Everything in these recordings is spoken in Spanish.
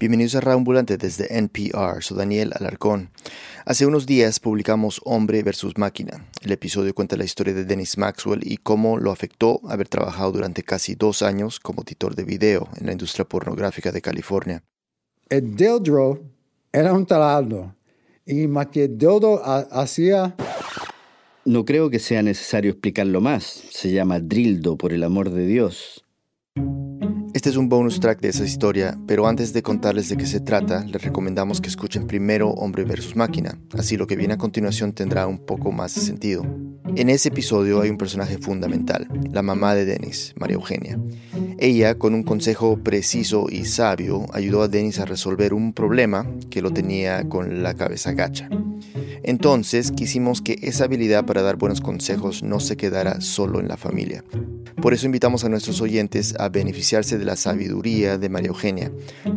Bienvenidos a Ambulante desde NPR, soy Daniel Alarcón. Hace unos días publicamos Hombre versus Máquina. El episodio cuenta la historia de Dennis Maxwell y cómo lo afectó haber trabajado durante casi dos años como editor de video en la industria pornográfica de California. El dildo era un taladro y más que el dildo hacía... No creo que sea necesario explicarlo más. Se llama Drildo, por el amor de Dios. Este es un bonus track de esa historia, pero antes de contarles de qué se trata, les recomendamos que escuchen primero Hombre versus Máquina, así lo que viene a continuación tendrá un poco más de sentido. En ese episodio hay un personaje fundamental, la mamá de Dennis, María Eugenia. Ella, con un consejo preciso y sabio, ayudó a Dennis a resolver un problema que lo tenía con la cabeza gacha. Entonces quisimos que esa habilidad para dar buenos consejos no se quedara solo en la familia. Por eso invitamos a nuestros oyentes a de la sabiduría de María Eugenia.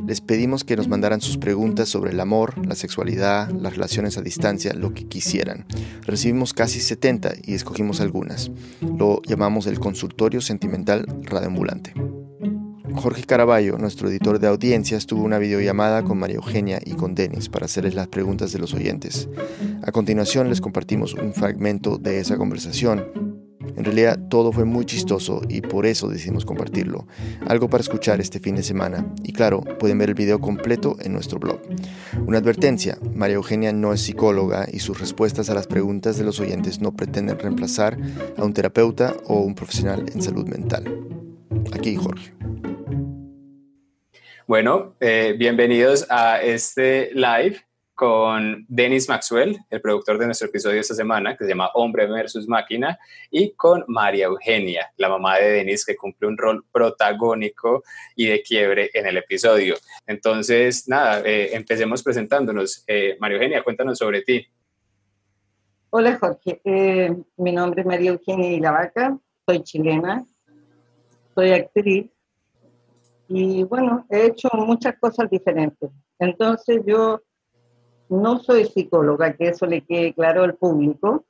Les pedimos que nos mandaran sus preguntas sobre el amor, la sexualidad, las relaciones a distancia, lo que quisieran. Recibimos casi 70 y escogimos algunas. Lo llamamos el consultorio sentimental radioambulante. Jorge Caraballo, nuestro editor de audiencias, tuvo una videollamada con María Eugenia y con Denis para hacerles las preguntas de los oyentes. A continuación les compartimos un fragmento de esa conversación. En realidad todo fue muy chistoso y por eso decidimos compartirlo. Algo para escuchar este fin de semana. Y claro, pueden ver el video completo en nuestro blog. Una advertencia, María Eugenia no es psicóloga y sus respuestas a las preguntas de los oyentes no pretenden reemplazar a un terapeuta o un profesional en salud mental. Aquí Jorge. Bueno, eh, bienvenidos a este live con Dennis Maxwell, el productor de nuestro episodio esta semana, que se llama Hombre versus Máquina, y con María Eugenia, la mamá de Dennis, que cumple un rol protagónico y de quiebre en el episodio. Entonces, nada, eh, empecemos presentándonos. Eh, María Eugenia, cuéntanos sobre ti. Hola Jorge, eh, mi nombre es María Eugenia Ilavaca, soy chilena, soy actriz y bueno, he hecho muchas cosas diferentes. Entonces yo no soy psicóloga, que eso le quede claro al público.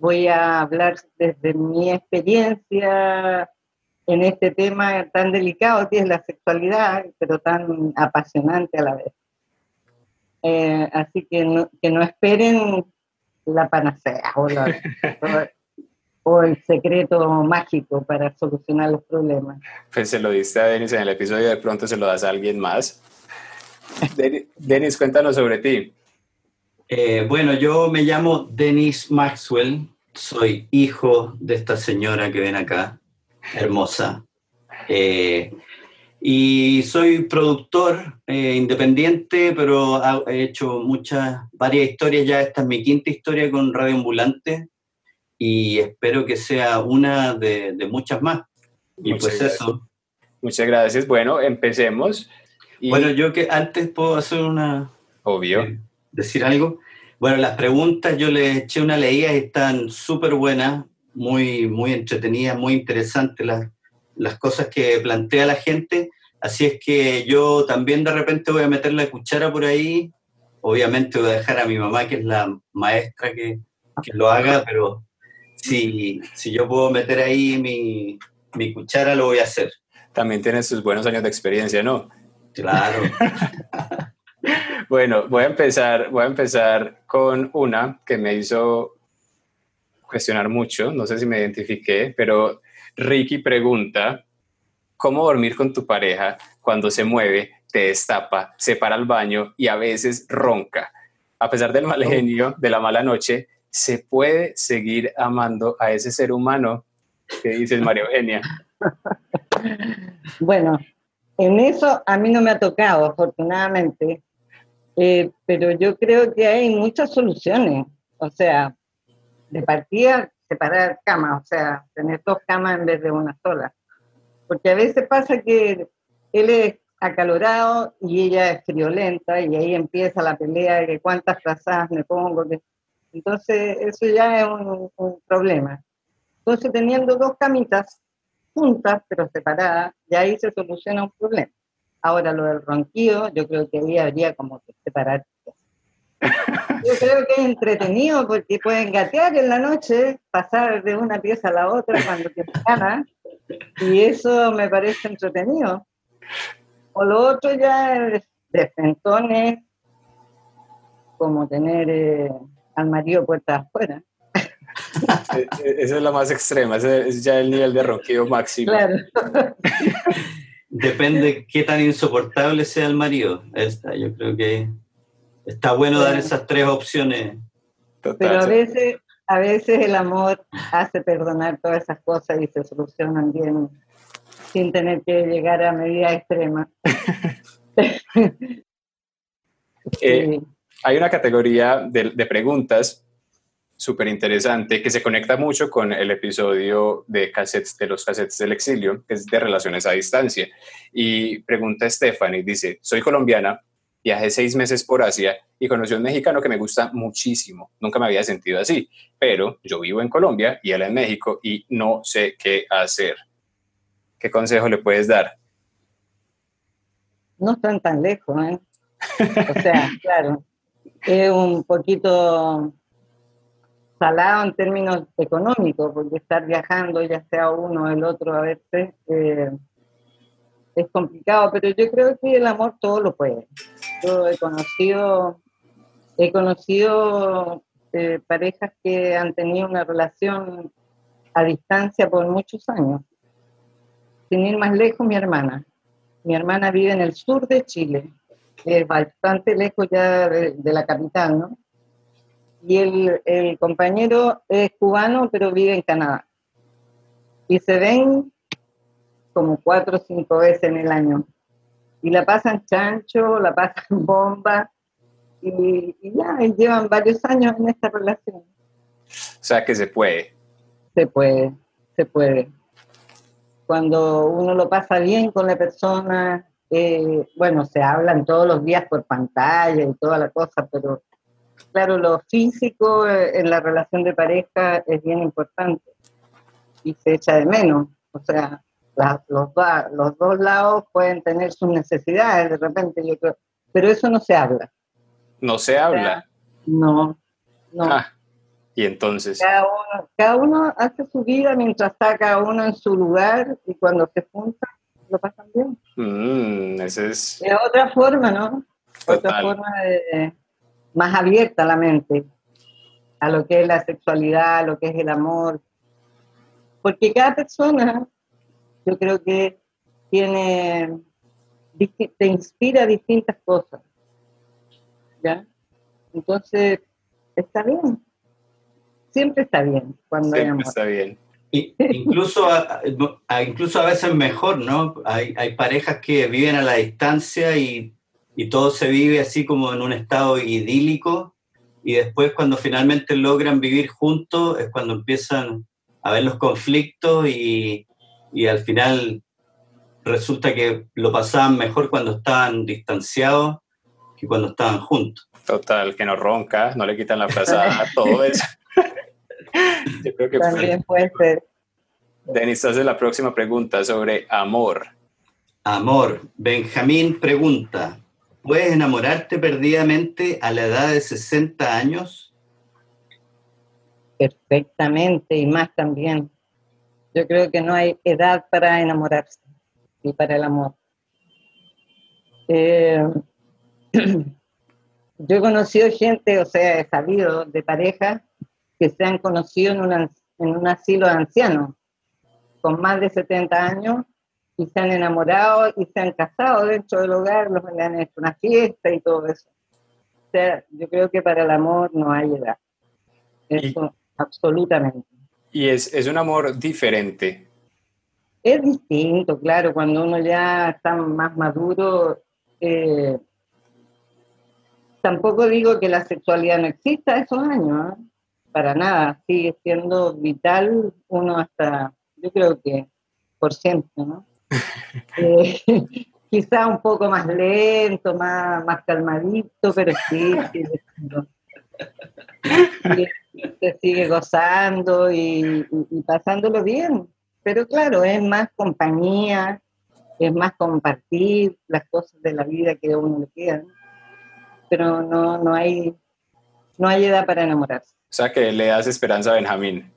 Voy a hablar desde mi experiencia en este tema tan delicado que es la sexualidad, pero tan apasionante a la vez. Eh, así que no, que no esperen la panacea o, o, el secreto mágico para solucionar los problemas. Pues se lo diste a Denis en el episodio, de pronto se lo das a alguien más. Denis, cuéntanos sobre ti. Eh, bueno, yo me llamo Denis Maxwell, soy hijo de esta señora que ven acá, hermosa. Eh, y soy productor eh, independiente, pero he hecho muchas, varias historias ya. Esta es mi quinta historia con Radio Ambulante y espero que sea una de, muchas más. Y pues eso. Muchas gracias. Bueno, empecemos. Bueno, yo que antes puedo hacer una... Obvio. Eh, decir algo. Bueno, las preguntas yo les eché una leída y están súper buenas, muy, muy entretenidas, muy interesantes las, las cosas que plantea la gente. Así es que yo también de repente voy a meter la cuchara por ahí. Obviamente voy a dejar a mi mamá, que es la maestra, que, que lo haga, pero si, si yo puedo meter ahí mi, mi cuchara, lo voy a hacer. También tienes sus buenos años de experiencia, ¿no? Claro. bueno, voy a empezar, voy a empezar con una que me hizo cuestionar mucho, no sé si me identifiqué, pero Ricky pregunta, ¿cómo dormir con tu pareja cuando se mueve, te destapa, se para al baño y a veces ronca? A pesar del mal genio, de la mala noche, ¿se puede seguir amando a ese ser humano? ¿Qué dices, María Eugenia? Bueno, en eso a mí no me ha tocado, afortunadamente, eh, pero yo creo que hay muchas soluciones. O sea, de partida, separar camas, o sea, tener dos camas en vez de una sola. Porque a veces pasa que él es acalorado y ella es friolenta y ahí empieza la pelea de cuántas frazadas me pongo. Entonces, eso ya es un, un problema. Entonces, teniendo dos camitas, juntas pero separadas, y ahí se soluciona un problema. Ahora lo del ronquido, yo creo que ahí habría como que separar. Yo creo que es entretenido porque pueden gatear en la noche, pasar de una pieza a la otra cuando te gana, y eso me parece entretenido. O lo otro ya es de frentones como tener eh, al marido puerta afuera. E, e, esa es la más extrema, ese es ya el nivel de ronquido máximo. Claro. Depende qué tan insoportable sea el marido. Esta, yo creo que está bueno dar esas tres opciones. Total, Pero a veces, a veces el amor hace perdonar todas esas cosas y se solucionan bien sin tener que llegar a medidas extremas. Eh. Hay una categoría de, de preguntas súper interesante que se conecta mucho con el episodio de, cassettes, de los cassettes del exilio, que es de relaciones a distancia. Y pregunta Stephanie, dice, soy colombiana, viajé seis meses por Asia y conocí a un mexicano que me gusta muchísimo. Nunca me había sentido así, pero yo vivo en Colombia y él en México y no sé qué hacer. ¿Qué consejo le puedes dar? no están tan lejos, ¿eh? O sea, claro, es un poquito salado en términos económicos, porque estar viajando, ya sea uno o el otro a veces, eh, es complicado, pero yo creo que el amor todo lo puede. Yo he conocido, he conocido eh, parejas que han tenido una relación a distancia por muchos años. Sin ir más lejos, mi hermana. Mi hermana vive en el sur de Chile, es bastante lejos ya de, de la capital, ¿no? Y el, el compañero es cubano, pero vive en Canadá. Y se ven como cuatro o cinco veces en el año. Y la pasan chancho, la pasan bomba, y, y ya, y llevan varios años en esta relación. O sea, que se puede. Se puede, se puede. Cuando uno lo pasa bien con la persona, eh, bueno, se hablan todos los días por pantalla y toda la cosa, pero claro, lo físico eh, en la relación de pareja es bien importante y se echa de menos. O sea, la- los, dos lados pueden tener sus necesidades de repente, yo creo, pero eso no se habla. No se habla. No, no. Ah, y entonces, Cada uno, cada uno hace su vida mientras está cada uno en su lugar y cuando se juntan lo pasan bien. mm, ese es Es otra forma, ¿no? Otra forma de más abierta la mente a lo que es la sexualidad, a lo que es el amor. Porque cada persona, yo creo que tiene, te inspira distintas cosas. ¿Ya? Entonces, está bien. Siempre está bien cuando hay siempre amor. está bien. Incluso, a, a- incluso a veces mejor, ¿no? Hay, hay parejas que viven a la distancia y, y todo se vive así como en un estado idílico y después cuando finalmente logran vivir juntos es cuando empiezan a ver los conflictos y, y al final resulta que lo pasaban mejor cuando estaban distanciados que cuando estaban juntos. Total, que no ronca, no le quitan la frazada, todo eso. Yo creo que fue. También puede ser. Denis, hace la próxima pregunta sobre amor. Amor, Benjamín pregunta, ¿puedes enamorarte perdidamente a la edad de 60 años? Perfectamente, y más también. Yo creo que no hay edad para enamorarse y para el amor. Eh, yo he conocido gente, o sea, he sabido de parejas que se han conocido en, en un asilo de ancianos, con más de 70 años, y se han enamorado y se han casado dentro del hogar, los le han hecho una fiesta y todo eso. O sea, yo creo que para el amor no hay edad. Eso, absolutamente. Y es, es un amor diferente. Es distinto, claro, cuando uno ya está más maduro. eh, tampoco digo que la sexualidad no exista esos años, ¿eh? para nada, sigue siendo vital uno hasta, yo creo que por siempre, ¿no? Eh, quizá un poco más lento, más, más calmadito, pero sí, siendo- sigue- se sigue gozando y, y- y pasándolo bien. Pero claro, es más compañía, es más compartir las cosas de la vida que a uno le quedan. Pero no, no, hay, no hay edad para enamorarse. O sea que le das esperanza a Benjamín.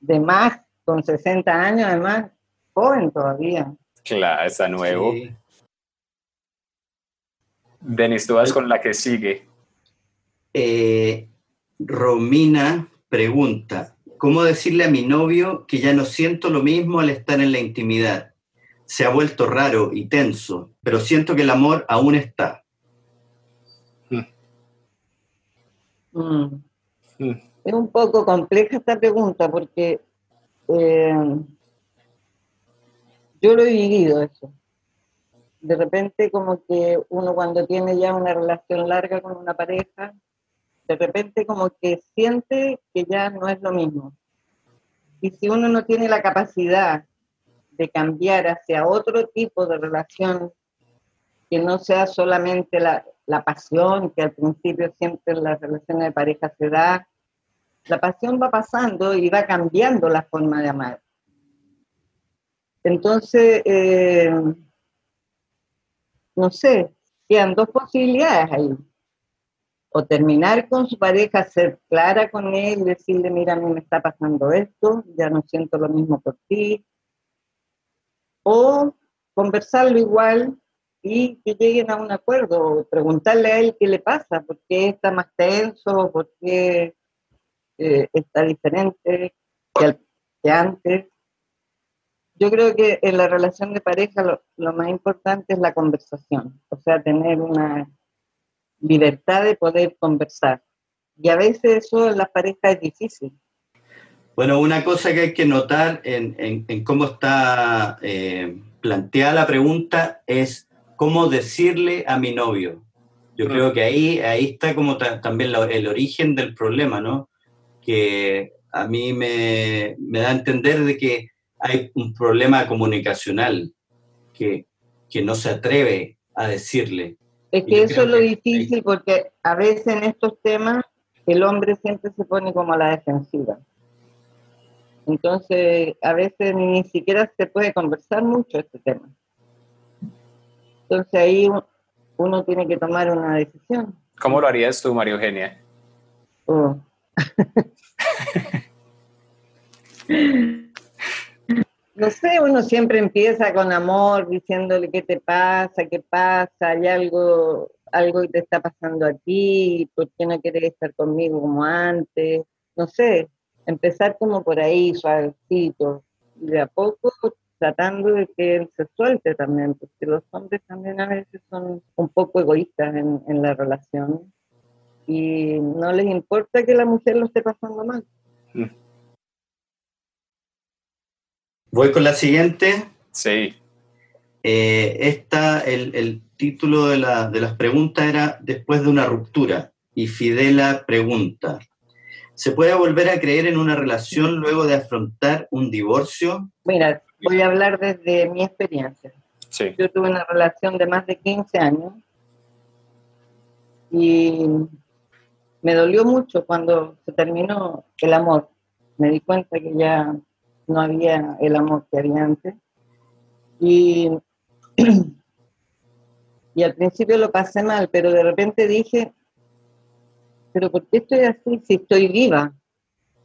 De más, con 60 años, además, joven todavía. Claro, está nuevo. Sí. Denis, tú vas con la que sigue. Eh, Romina pregunta, ¿cómo decirle a mi novio que ya no siento lo mismo al estar en la intimidad? Se ha vuelto raro y tenso, pero siento que el amor aún está. Mm. Mm. Es un poco compleja esta pregunta porque eh, yo lo he vivido eso. De repente como que uno cuando tiene ya una relación larga con una pareja, de repente como que siente que ya no es lo mismo. Y si uno no tiene la capacidad de cambiar hacia otro tipo de relación, que no sea solamente la, pasión, que al principio siempre en las relaciones de pareja se da, la pasión va pasando y va cambiando la forma de amar. Entonces, eh, no sé, quedan dos posibilidades ahí o terminar con su pareja, ser clara con él, decirle, mira, a mí me está pasando esto, ya no siento lo mismo por ti, o conversarlo igual y que lleguen a un acuerdo, preguntarle a él qué le pasa, por qué está más tenso, por qué eh, está diferente que, antes. Yo creo que en la relación de pareja lo, más importante es la conversación, o sea, tener una libertad de poder conversar. Y a veces eso en las parejas es difícil. Bueno, una cosa que hay que notar en, en, cómo está eh, planteada la pregunta es cómo decirle a mi novio. Yo creo que ahí, ahí está como también el origen del problema, ¿no? Que a mí me, me, da a entender de que hay un problema comunicacional que, que no se atreve a decirle. Es que eso es lo difícil porque a veces en estos temas el hombre siempre se pone como a la defensiva. Entonces, a veces ni siquiera se puede conversar mucho este tema. Entonces ahí uno tiene que tomar una decisión. ¿Cómo lo harías tú, María Eugenia? Oh. No sé, uno siempre empieza con amor, diciéndole qué te pasa, qué pasa, hay algo, algo que te está pasando a ti, por qué no quieres estar conmigo como antes. No sé, empezar como por ahí, suavecito, y de a poco tratando de que él se suelte también, porque los hombres también a veces son un poco egoístas en, la relación y no les importa que la mujer lo esté pasando mal. Mm. Voy con la siguiente. Sí. Eh, esta, el, el título de, la, de, las preguntas era Después de una ruptura. Y Fidela pregunta, ¿se puede volver a creer en una relación luego de afrontar un divorcio? Mira, voy a hablar desde mi experiencia. Sí. Yo tuve una relación de más de 15 años y me dolió mucho cuando se terminó el amor. Me di cuenta que ya no había el amor que había antes. Y, y al principio lo pasé mal, pero de repente dije, pero ¿por qué estoy así si estoy viva?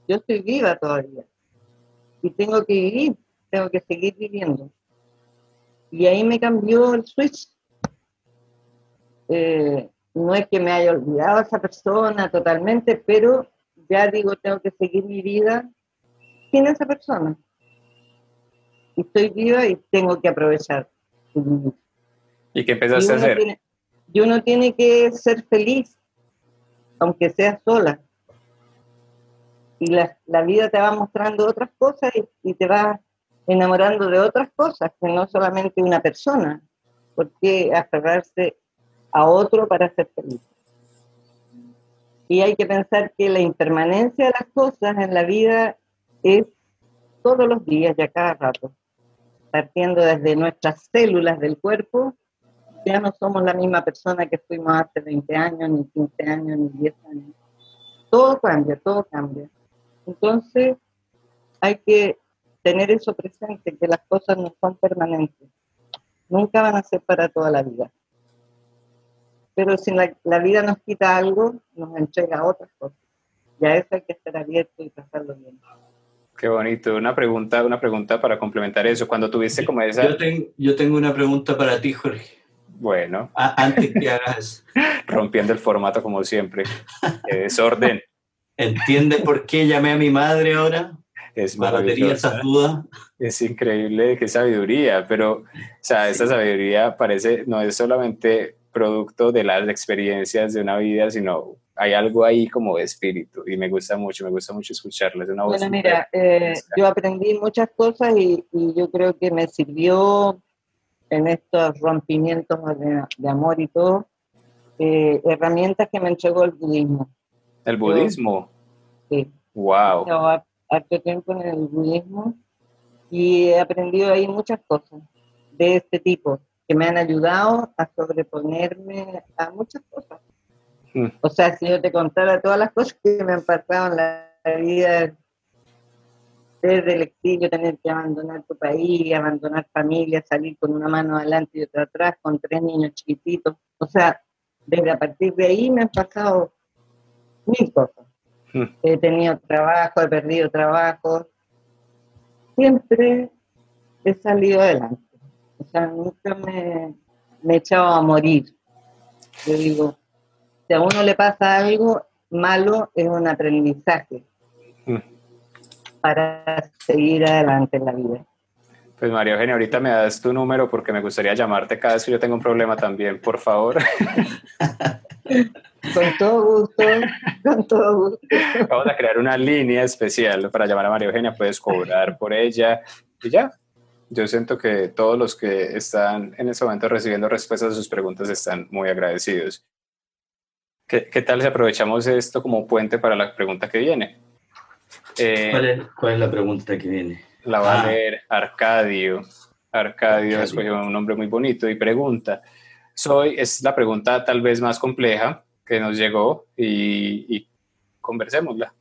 Yo estoy viva todavía. Y tengo que vivir, tengo que seguir viviendo. Y ahí me cambió el switch. Eh, no es que me haya olvidado esa persona totalmente, pero ya digo, tengo que seguir mi vida sin esa persona. Estoy viva y tengo que aprovechar. ¿Y qué empezaste a hacer? y uno tiene que ser feliz, aunque sea sola. Y la, la vida te va mostrando otras cosas y, y, te va enamorando de otras cosas, que no solamente una persona. porque aferrarse a otro para ser feliz? Y hay que pensar que la impermanencia de las cosas en la vida es todos los días y a cada rato. Partiendo desde nuestras células del cuerpo, ya no somos la misma persona que fuimos hace 20 años, ni 15 años, ni 10 años. Todo cambia, todo cambia. Entonces, hay que tener eso presente, que las cosas no son permanentes. Nunca van a ser para toda la vida. Pero si la, vida nos quita algo, nos entrega otras cosas. Y a eso hay que estar abierto y pasarlo bien. Qué bonito. Una pregunta, una pregunta para complementar eso. Cuando tuviste como esa... Yo, tengo, yo tengo una pregunta para ti, Jorge. Bueno. antes que hagas. Rompiendo el formato como siempre. desorden. ¿Entiendes por qué llamé a mi madre ahora? Es maravilloso. dudas. Es increíble, qué sabiduría, pero, o sea, esta sabiduría parece, no es solamente producto de las experiencias de una vida, sino hay algo ahí como de espíritu y me gusta mucho, me gusta mucho escucharla. una bueno, mira, eh, yo aprendí muchas cosas y, yo creo que me sirvió en estos rompimientos de, amor y todo, eh, herramientas que me entregó el budismo. ¿El budismo? sí. Wow. Llevo harto tiempo en el budismo y he aprendido ahí muchas cosas de este tipo que me han ayudado a sobreponerme a muchas cosas. Mm. O sea, si yo te contara todas las cosas que me han pasado en la vida, desde el exilio, tener que abandonar tu país, abandonar familia, salir con una mano adelante y otra atrás, con tres niños chiquititos. O sea, desde a partir de ahí me han pasado mil cosas. Mm. He tenido trabajo, he perdido trabajo. Siempre he salido adelante. O sea, nunca me, me he echado a morir. Yo digo, si a uno le pasa algo malo, es un aprendizaje mm. para seguir adelante en la vida. Pues María Eugenia, ahorita me das tu número porque me gustaría llamarte cada vez que yo tengo un problema también, por favor. Con todo gusto, con todo gusto. Vamos a crear una línea especial para llamar a María Eugenia, puedes cobrar por ella y ya. Yo siento que todos los que están en este momento recibiendo respuestas a sus preguntas están muy agradecidos. ¿Qué, tal si aprovechamos esto como puente para la pregunta que viene? Eh, ¿Cuál, es, la pregunta que viene? La va a ah. leer Arcadio. Arcadio, es un nombre muy bonito y pregunta. Soy, es la pregunta tal vez más compleja que nos llegó y, y conversémosla.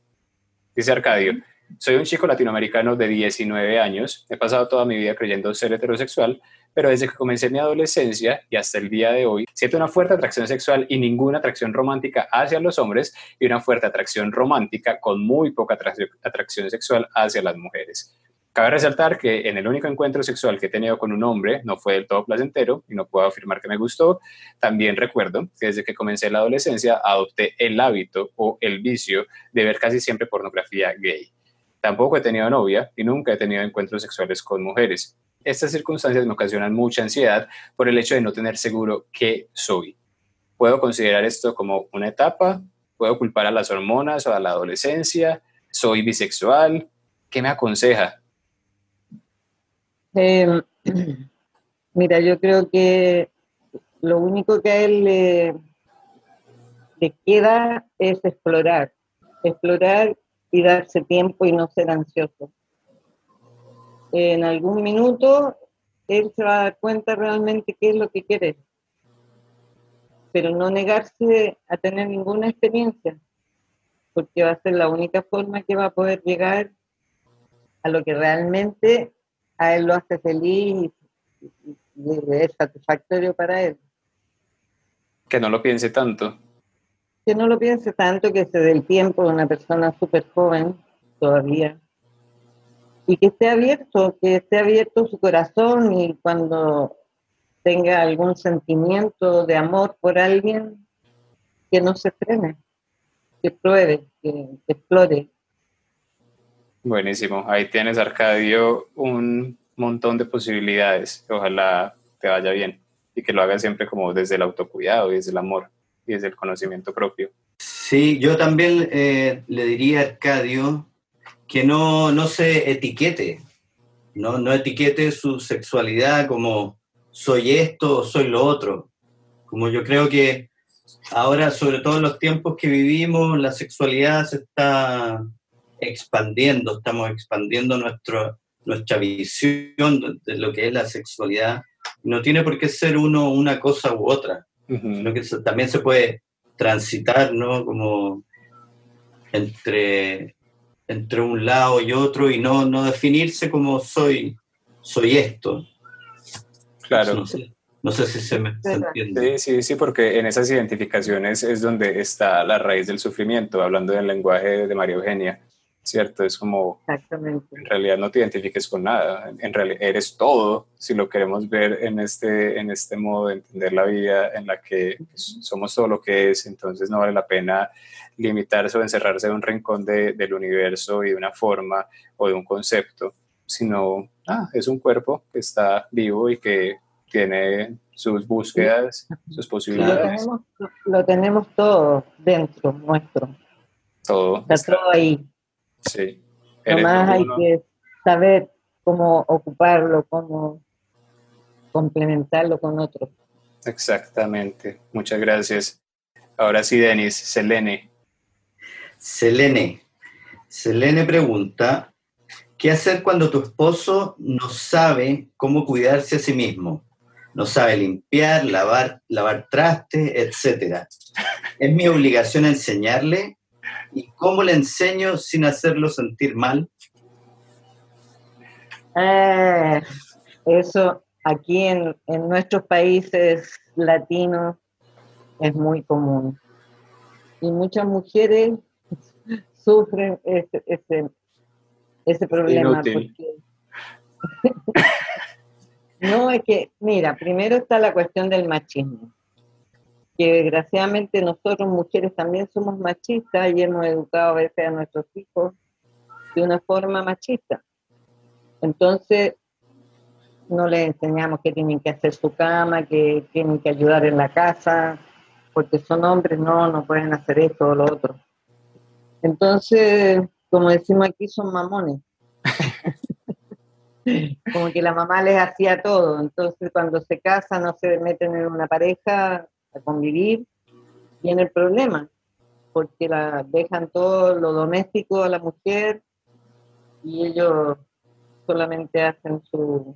Dice Arcadio, soy un chico latinoamericano de 19 años, he pasado toda mi vida creyendo ser heterosexual, pero desde que comencé mi adolescencia y hasta el día de hoy, siento una fuerte atracción sexual y ninguna atracción romántica hacia los hombres y una fuerte atracción romántica con muy poca atracción sexual hacia las mujeres. Cabe resaltar que en el único encuentro sexual que he tenido con un hombre no fue del todo placentero y no puedo afirmar que me gustó. También recuerdo que desde que comencé la adolescencia adopté el hábito o el vicio de ver casi siempre pornografía gay. Tampoco he tenido novia y nunca he tenido encuentros sexuales con mujeres. Estas circunstancias me ocasionan mucha ansiedad por el hecho de no tener seguro qué soy. ¿Puedo considerar esto como una etapa? ¿Puedo culpar a las hormonas o a la adolescencia? ¿Soy bisexual? ¿Qué me aconseja? Em, mira, yo creo que lo único que a él le, le queda es explorar. Explorar y darse tiempo y no ser ansioso. En algún minuto él se va a dar cuenta realmente qué es lo que quiere, pero no negarse a tener ninguna experiencia, porque va a ser la única forma que va a poder llegar a lo que realmente a él lo hace feliz y, es satisfactorio para él. Que no lo piense tanto que no lo piense tanto, que se dé el tiempo de una persona súper joven todavía y que esté abierto, que esté abierto su corazón y cuando tenga algún sentimiento de amor por alguien, que no se frene, que pruebe, que, que explore. Buenísimo, ahí tienes Arcadio un montón de posibilidades, ojalá te vaya bien y que lo haga siempre como desde el autocuidado y desde el amor y desde el conocimiento propio. Sí, yo también eh, le diría a Arcadio que no, no se etiquete, no, no etiquete su sexualidad como soy esto o soy lo otro. Como yo creo que ahora, sobre todo en los tiempos que vivimos, la sexualidad se está expandiendo, estamos expandiendo nuestro, nuestra visión de lo que es la sexualidad. No tiene por qué ser uno una cosa u otra que también se puede transitar, ¿no? Como entre, entre un lado y otro y no, no definirse como soy, soy esto. Claro. No sé, si se me entiende. Sí, sí, sí, porque en esas identificaciones es donde está la raíz del sufrimiento, hablando del lenguaje de María Eugenia. ¿Cierto? Es como, Exactamente. en realidad no te identifiques con nada, en realidad eres todo, si lo queremos ver en este, en este modo de entender la vida en la que somos todo lo que es, entonces no vale la pena limitarse o encerrarse en un rincón de, del universo y de una forma o de un concepto, sino, ah, es un cuerpo que está vivo y que tiene sus búsquedas, sus lo posibilidades, tenemos, lo tenemos todo dentro nuestro. todo. Está todo ahí. Sí. Nomás hay que saber cómo ocuparlo, cómo complementarlo con otros. Exactamente. Muchas gracias. Ahora sí, Denis, Selene. Selene. Selene pregunta, ¿qué hacer cuando tu esposo no sabe cómo cuidarse a sí mismo? No sabe limpiar, lavar, lavar traste, etcétera. ¿Es mi obligación enseñarle? ¿Y cómo le enseño sin hacerlo sentir mal? Eh, eso aquí en, en nuestros países latinos es muy común. Y muchas mujeres sufren ese, ese, ese problema. Porque- no, es que, mira, primero está la cuestión del machismo. Que desgraciadamente nosotros mujeres también somos machistas y hemos educado a veces a nuestros hijos de una forma machista. Entonces, no les enseñamos que tienen que hacer su cama, que tienen que ayudar en la casa, porque son hombres, no, no pueden hacer esto o lo otro. Entonces, como decimos aquí, son mamones. como que la mamá les hacía todo. Entonces, cuando se casan o se meten en una pareja a convivir, viene el problema, porque la dejan todo lo doméstico a la mujer y ellos solamente hacen su,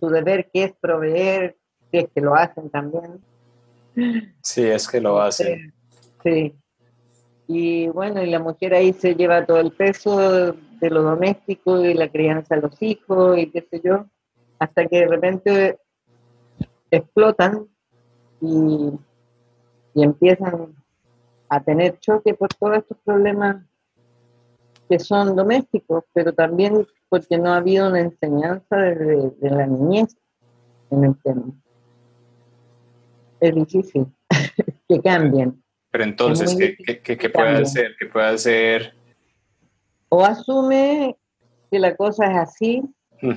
su deber, que es proveer, si es que lo hacen también. Sí, es que lo hacen. Sí. Y bueno, y la mujer ahí se lleva todo el peso de lo doméstico y la crianza de los hijos y qué sé yo, hasta que de repente explotan y, y empiezan a tener choque por todos estos problemas que son domésticos, pero también porque no ha habido una enseñanza desde de la niñez en el tema. Es difícil que cambien. Pero entonces, ¿qué, qué, qué- qué puede hacer? ¿Qué puede hacer? O asume que la cosa es así, Mm.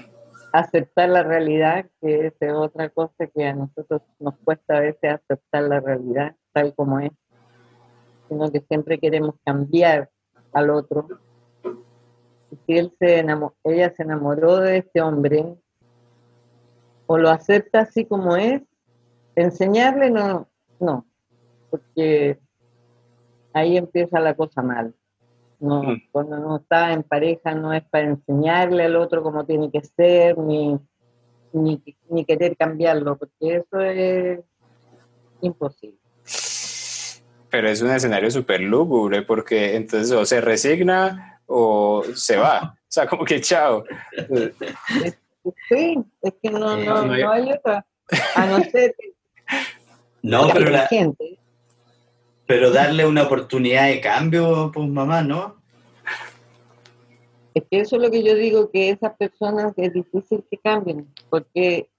Aceptar la realidad, que es otra cosa que a nosotros nos cuesta a veces aceptar la realidad tal como es, sino que siempre queremos cambiar al otro. Y si él se enamo- ella se enamoró de este hombre, o lo acepta así como es, enseñarle no, no, porque ahí empieza la cosa mal. No, Mm. cuando uno está en pareja no es para enseñarle al otro cómo tiene que ser, ni, ni, ni querer cambiarlo, porque eso es imposible. Pero es un escenario súper lúgubre porque entonces o se resigna o se va. O sea, como que chao. Sí, es que no, Eh, no, no hay- otra. A no ser que No, pero, la- inteligente. Pero darle una oportunidad de cambio, pues mamá, ¿no? Es que eso es lo que yo digo, que esas personas es difícil que cambien, porque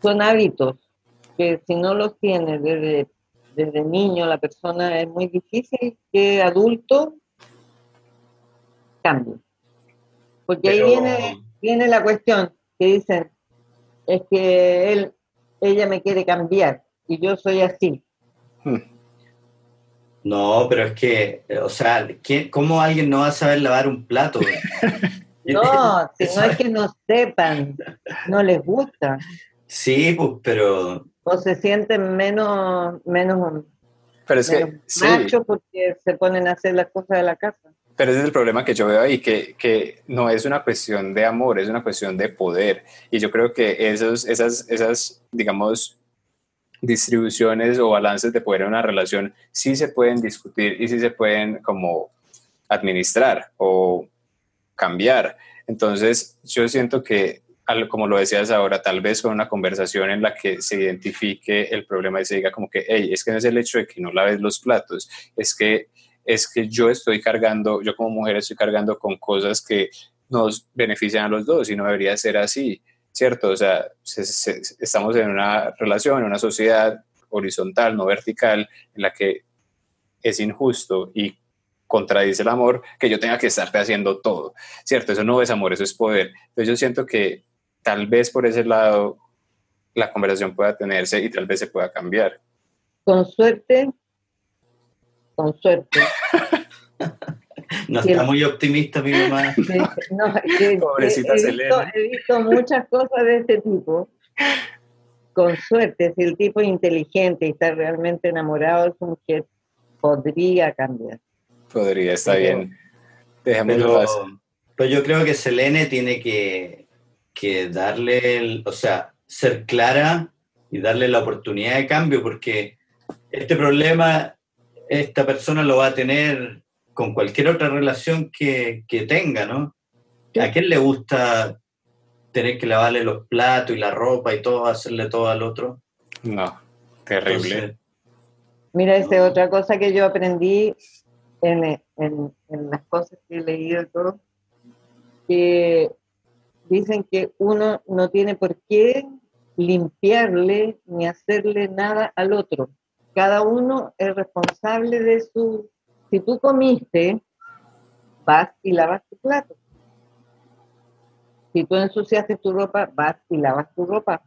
son hábitos que si no los tiene desde, desde niño la persona es muy difícil que adulto cambie. Porque Pero- ahí viene, viene la cuestión que dicen, es que él, ella me quiere cambiar y yo soy así. No, pero es que, eh, o sea, ¿quién- ¿cómo alguien no va a saber lavar un plato? No, si no es que no sepan, no les gusta. Sí, pues, pero o se sienten menos, menos, Pero es que, sí, machos porque se ponen a hacer las cosas de la casa. pero ese es el problema que yo veo ahí, que, que no es una cuestión de amor, es una cuestión de poder. Y yo creo que esos, esas, esas, digamos, distribuciones o balances de poder en una relación sí se pueden discutir y sí se pueden como administrar o cambiar. Entonces, yo siento que, como lo decías ahora, tal vez con una conversación en la que se identifique el problema y se diga como que, hey, es que no es el hecho de que no laves los platos, es que es que yo estoy cargando, yo como mujer estoy cargando con cosas que nos benefician a los dos y no debería ser así, ¿cierto? O sea, estamos en una relación, en una sociedad horizontal, no vertical, en la que es injusto y contradice el amor que yo tenga que estarte haciendo todo, ¿cierto? Eso no es amor, eso es poder. Entonces yo siento que tal vez por ese lado la conversación pueda tenerse y tal vez se pueda cambiar. Con suerte, con suerte. no está muy optimista mi mamá. No, Pobrecita he, visto, he visto muchas cosas de este tipo. Con suerte, si el tipo es inteligente y está realmente enamorado de su mujer, podría cambiar. Podría, está bien. pero, pero, yo creo que Selene tiene que, darle, o sea, ser clara y darle la oportunidad de cambio, porque este problema, esta persona lo va a tener con cualquier otra relación que, tenga, ¿no? ¿A quién le gusta tener que lavarle los platos y la ropa y todo, hacerle todo al otro? No, terrible. mira, esa es otra cosa que yo aprendí en, las cosas que he leído y todo, que dicen que uno no tiene por qué limpiarle ni hacerle nada al otro. Cada uno es responsable de su... Si tú comiste, vas y lavas tu plato. Si tú ensuciaste tu ropa, vas y lavas tu ropa.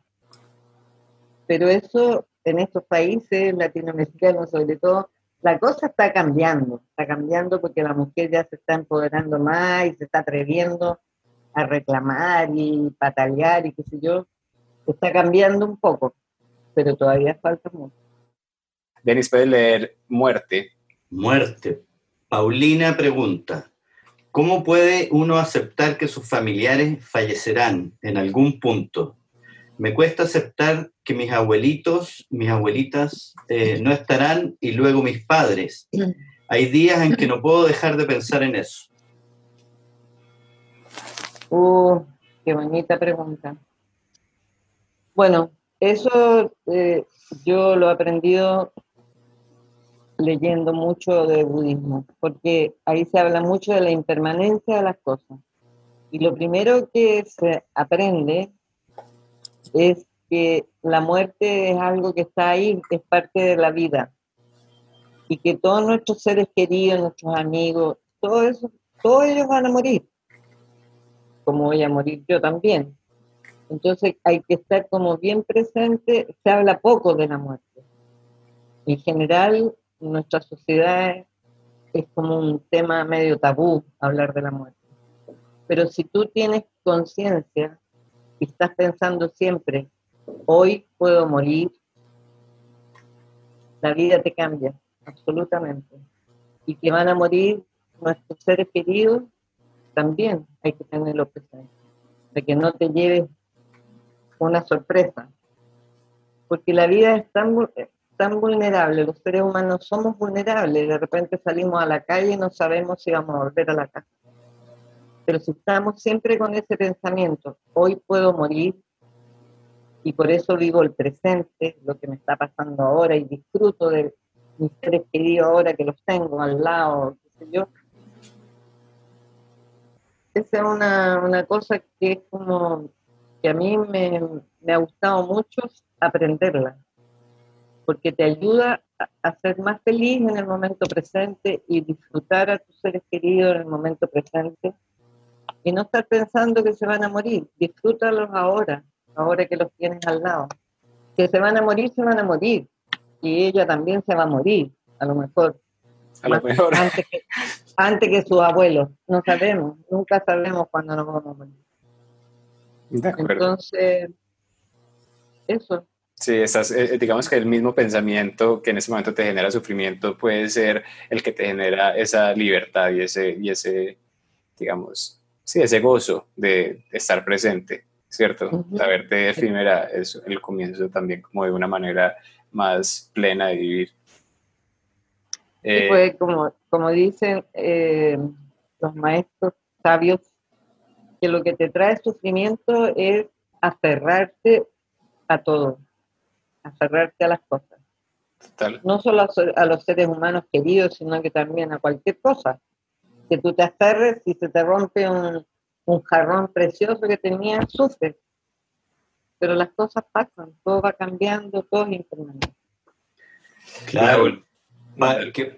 Pero eso en estos países latinoamericanos sobre todo, la cosa está cambiando, está cambiando porque la mujer ya se está empoderando más y se está atreviendo a reclamar y patalear y qué sé yo. Está cambiando un poco, pero todavía falta mucho. Denis, ¿puedes leer muerte? Muerte. Paulina pregunta, ¿cómo puede uno aceptar que sus familiares fallecerán en algún punto? Me cuesta aceptar que mis abuelitos, mis abuelitas eh, no estarán y luego mis padres. Hay días en que no puedo dejar de pensar en eso. Uh, qué bonita pregunta. Bueno, eso eh, yo lo he aprendido leyendo mucho de budismo, porque ahí se habla mucho de la impermanencia de las cosas. Y lo primero que se aprende es que la muerte es algo que está ahí, es parte de la vida. Y que todos nuestros seres queridos, nuestros amigos, todo todos ellos van a morir. Como voy a morir yo también. Entonces hay que estar como bien presente. Se habla poco de la muerte. En general, nuestra sociedad es como un tema medio tabú hablar de la muerte. Pero si tú tienes conciencia estás pensando siempre, hoy puedo morir, la vida te cambia, absolutamente. Y que van a morir nuestros seres queridos, también hay que tenerlo presente, de que no te lleves una sorpresa, porque la vida es tan, tan vulnerable, los seres humanos somos vulnerables, de repente salimos a la calle y no sabemos si vamos a volver a la casa. Pero si estamos siempre con ese pensamiento, hoy puedo morir, y por eso vivo el presente, lo que me está pasando ahora, y disfruto de mis seres queridos ahora que los tengo al lado, qué sé yo. Esa es una, una cosa que es como que a mí me, me ha gustado mucho aprenderla, porque te ayuda a ser más feliz en el momento presente y disfrutar a tus seres queridos en el momento presente y no estar pensando que se van a morir. Disfrútalos ahora, ahora que los tienes al lado. Que se van a morir, se van a morir. Y ella también se va a morir, a lo mejor. A lo mejor. Antes que, antes que sus abuelos. No sabemos, nunca sabemos cuándo nos vamos a morir. Entonces, eso. Sí, estás, eh, digamos que el mismo pensamiento que en ese momento te genera sufrimiento puede ser el que te genera esa libertad y ese, y ese digamos, sí, ese gozo de, estar presente, ¿cierto? La verte efímera es el comienzo también como de una manera más plena de vivir. Eh, pues como, como dicen eh, los maestros sabios, que lo que te trae sufrimiento es aferrarte a todo, aferrarte a las cosas. No solo a, los seres humanos queridos, sino que también a cualquier cosa. Que tú te aferres y se te rompe un, un jarrón precioso que tenías, sufres. Pero las cosas pasan, todo va cambiando, todo es impermanente. Claro.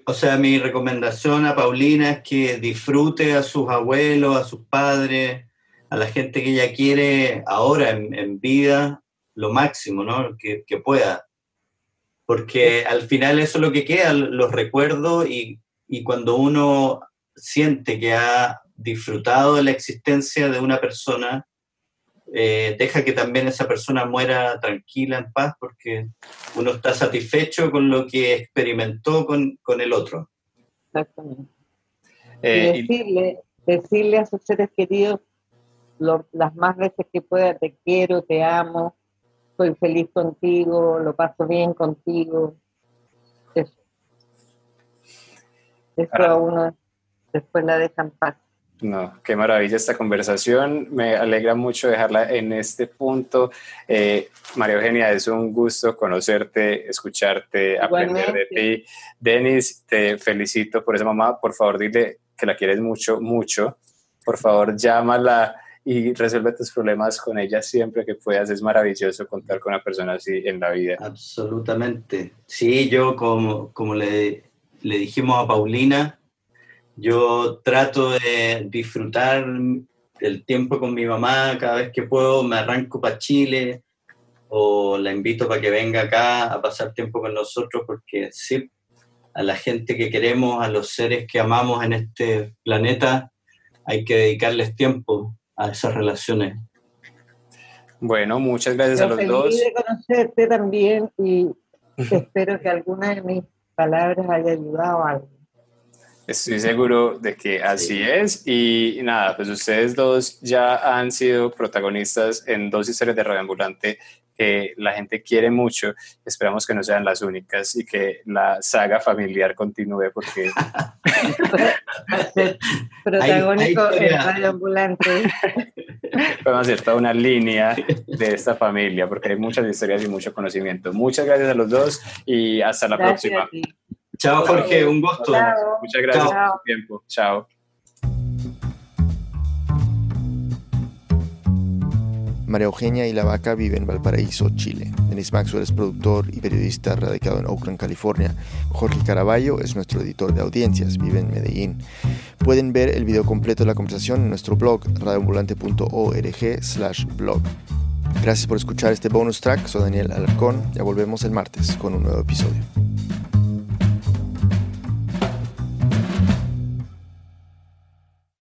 o sea, mi recomendación a Paulina es que disfrute a sus abuelos, a sus padres, a la gente que ella quiere ahora en, vida, lo máximo, ¿no? Que, que, pueda. Porque al final eso es lo que queda, los recuerdos y, y cuando uno siente que ha disfrutado de la existencia de una persona, eh, deja que también esa persona muera tranquila, en paz, porque uno está satisfecho con lo que experimentó con, con el otro. Exactamente. Eh, decirle, decirle a sus seres queridos las más veces que pueda, te quiero, te amo, soy feliz contigo, lo paso bien contigo. Eso. Eso a uno después la deja en paz. No, qué maravilla esta conversación. Me alegra mucho dejarla en este punto. Eh, María Eugenia, es un gusto conocerte, escucharte, aprender de ti. Denis, te felicito por esa mamá. Por favor, dile que la quieres mucho, mucho. Por favor, llámala y resuelve tus problemas con ella siempre que puedas. Es maravilloso contar con una persona así en la vida. Absolutamente. Sí, yo como, como le, le dijimos a Paulina, yo trato de disfrutar el tiempo con mi mamá cada vez que puedo, me arranco para Chile o la invito para que venga acá a pasar tiempo con nosotros porque sí, a la gente que queremos, a los seres que amamos en este planeta, hay que dedicarles tiempo a esas relaciones. Bueno, muchas gracias a los dos. de conocerte también y espero que alguna de mis palabras haya ayudado a algo. Estoy seguro de que así es. Y nada, pues ustedes dos ya han sido protagonistas en dos historias de radioambulante que la gente quiere mucho. Esperamos que no sean las únicas y que la saga familiar continúe porque... Protagónico en radioambulante. Podemos hacer toda una línea de esta familia porque hay muchas historias y mucho conocimiento. Muchas gracias a los dos y hasta la próxima. Chao, Jorge, un gusto. Muchas gracias por su tiempo. Chao. María Eugenia y la Vaca viven en Valparaíso, Chile. Denis Maxwell es productor y periodista radicado en Oakland, California. Jorge Caraballo es nuestro editor de audiencias, vive en Medellín. Pueden ver el video completo de la conversación en nuestro blog radioambulante.org slash blog. Gracias por escuchar este bonus track, soy Daniel Alarcón, ya volvemos el martes con un nuevo episodio.